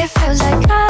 Game fake, like real,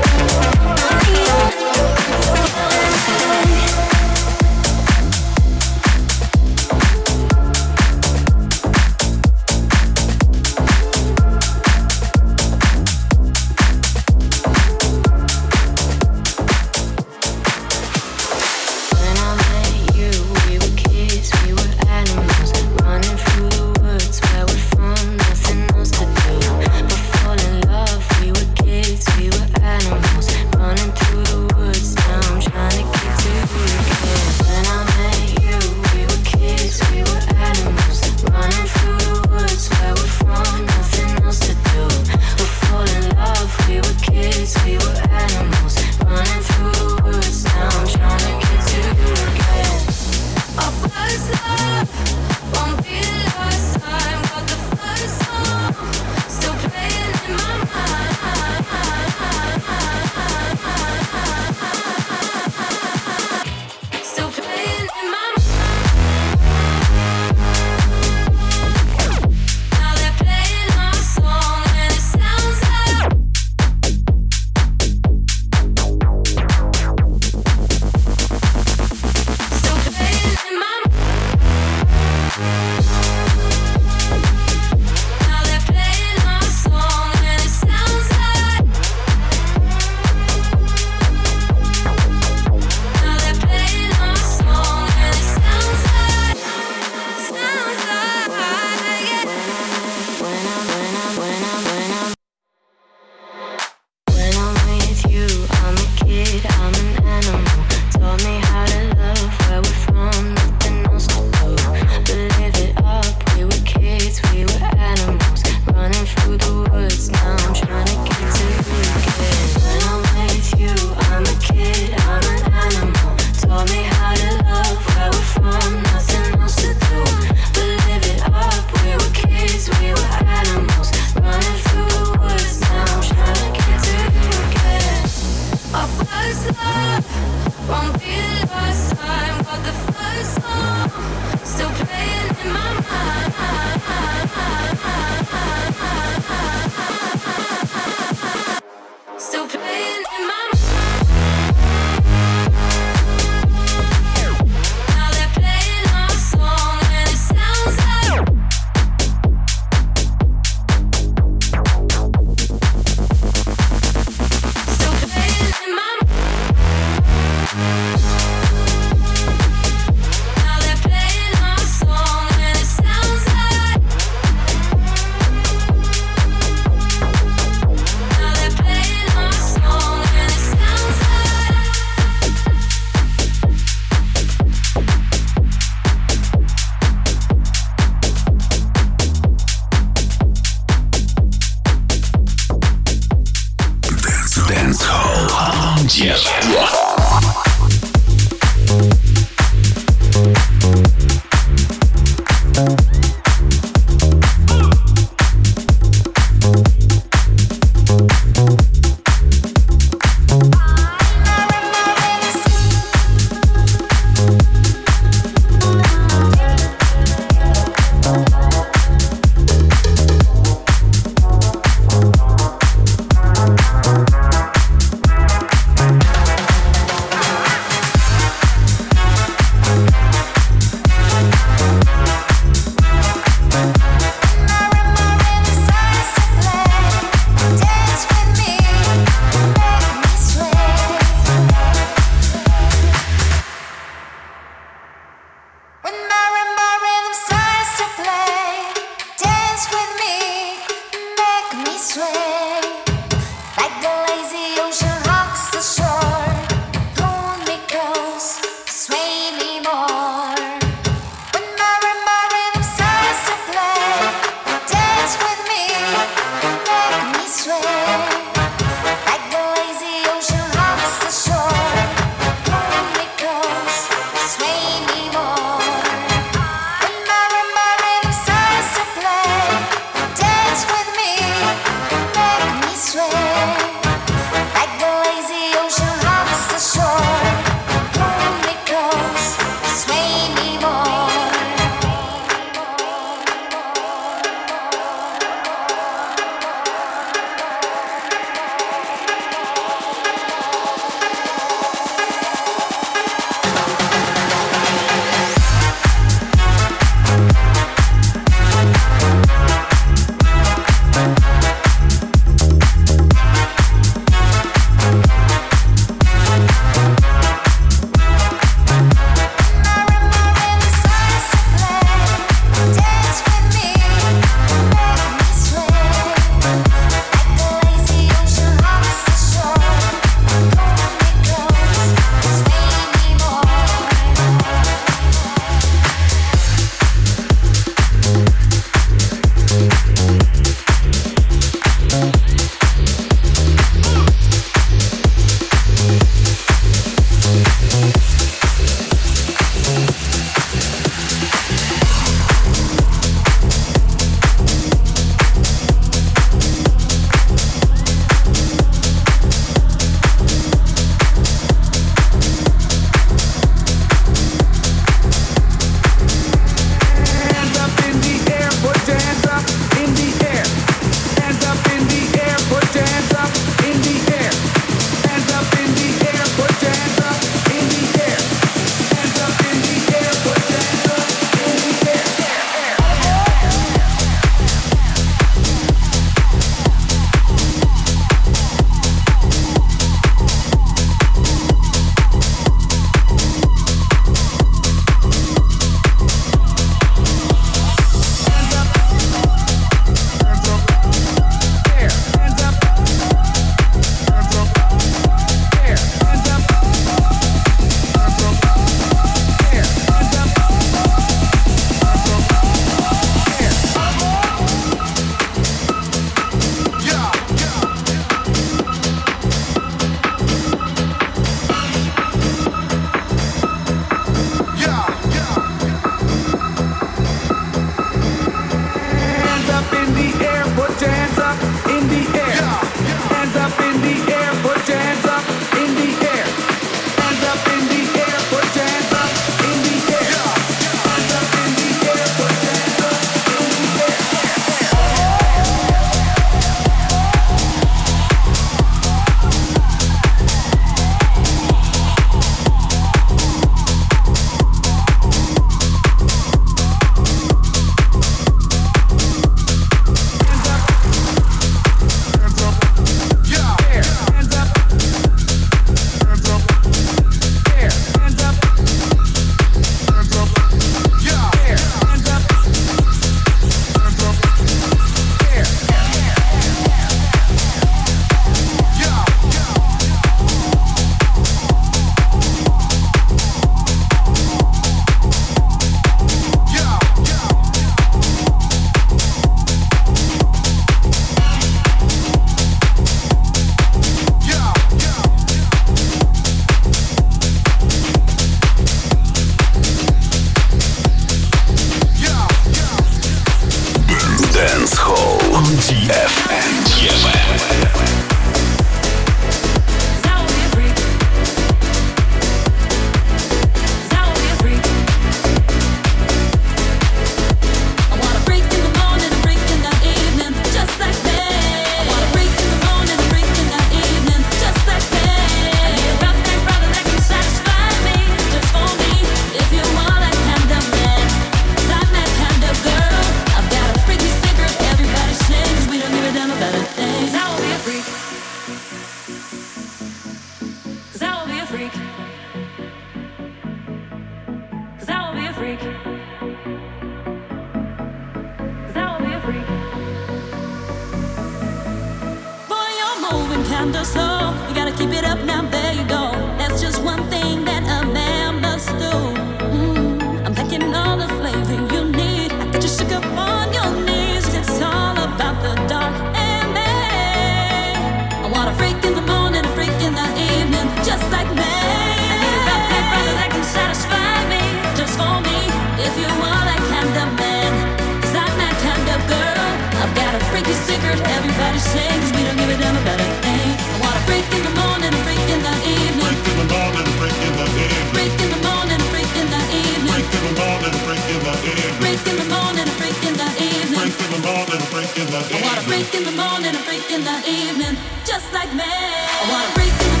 freak in the evening. I want a freak in the morning, a freak in the evening, just like me. I want a freak in the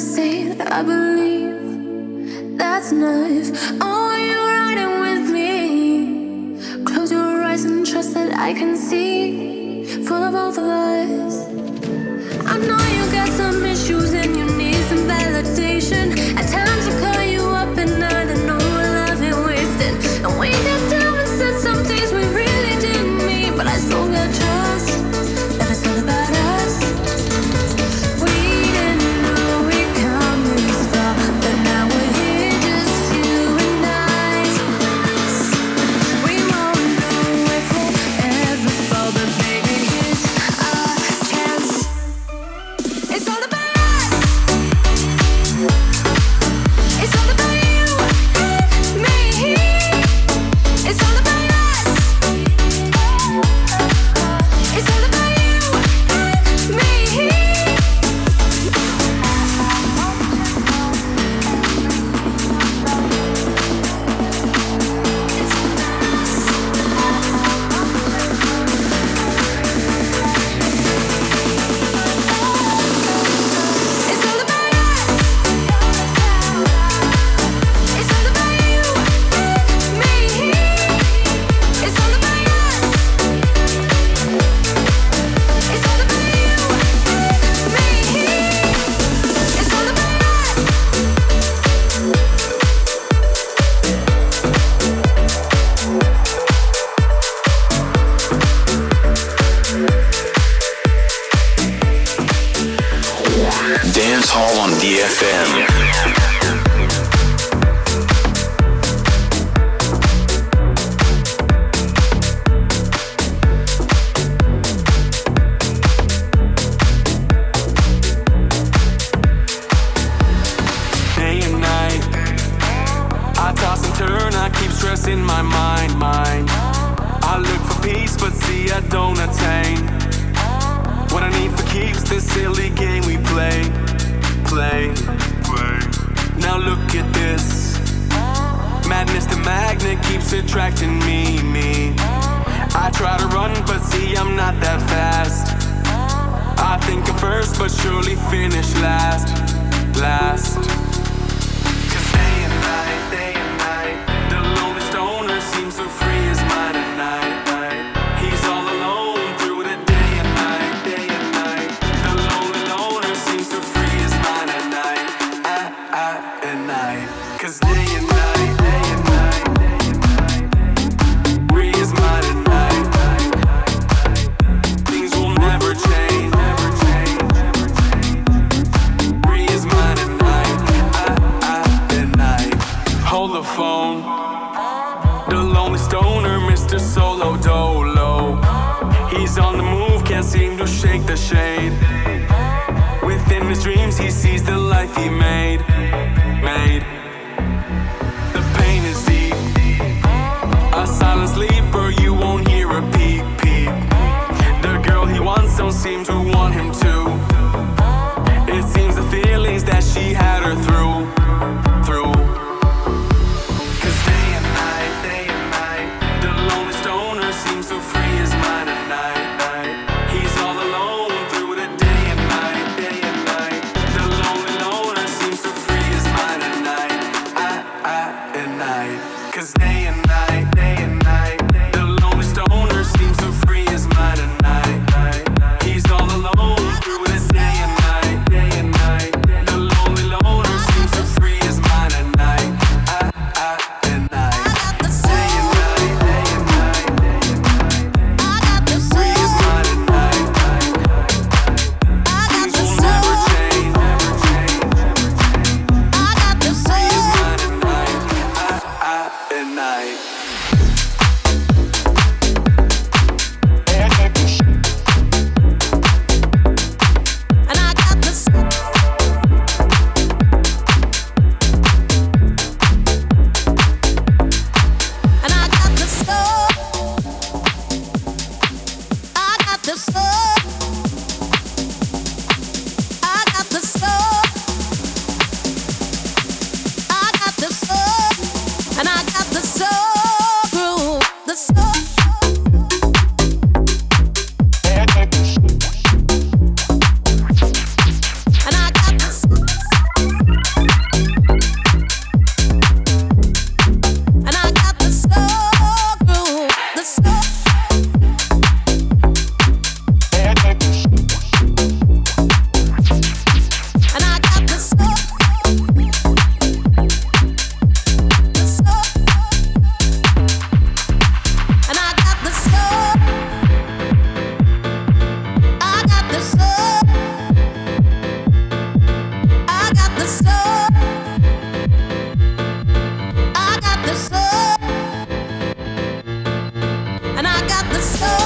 say I believe that's enough. Oh, you're riding with me. Close your eyes and trust that I can see for the both of us. I know you got some issues and you need some validation. So.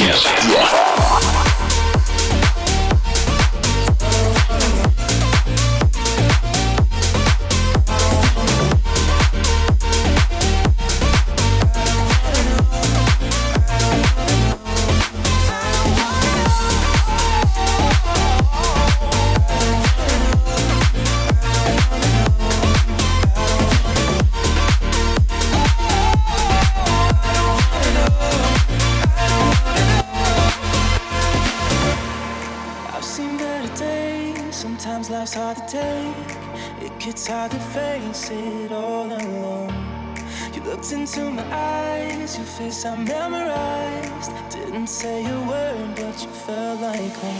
Yes. yes. I memorized. Didn't say a word, but you felt like home.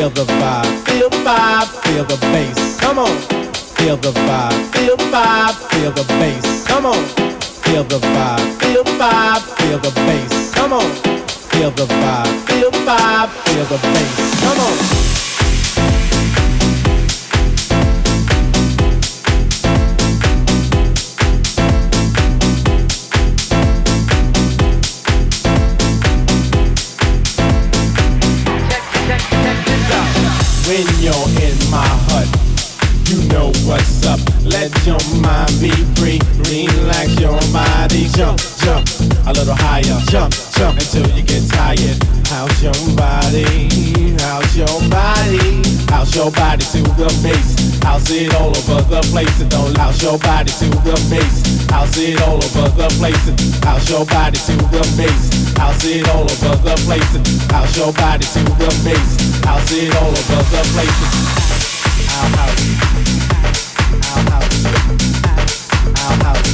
Feel the vibe, feel the vibe, feel the bass. Come on. Feel the vibe, feel the vibe, feel the bass. Come on. Feel the vibe, feel the vibe, feel the bass. Come on. Feel the vibe, feel the vibe, feel the bass. Come on. When you're in my hut. You know what's up. Let your mind be free. Relax your body. Jump, jump a little higher. Jump, jump until you get tired. How's your body? How's your body? How's your body to the bass? How's it all over the place? And don't louse your body to the bass. How's it all over the place? And how's your body to the bass? How's it all over the place? And how's your body to the bass? How's it all over the place? Our house. Our house. Our house.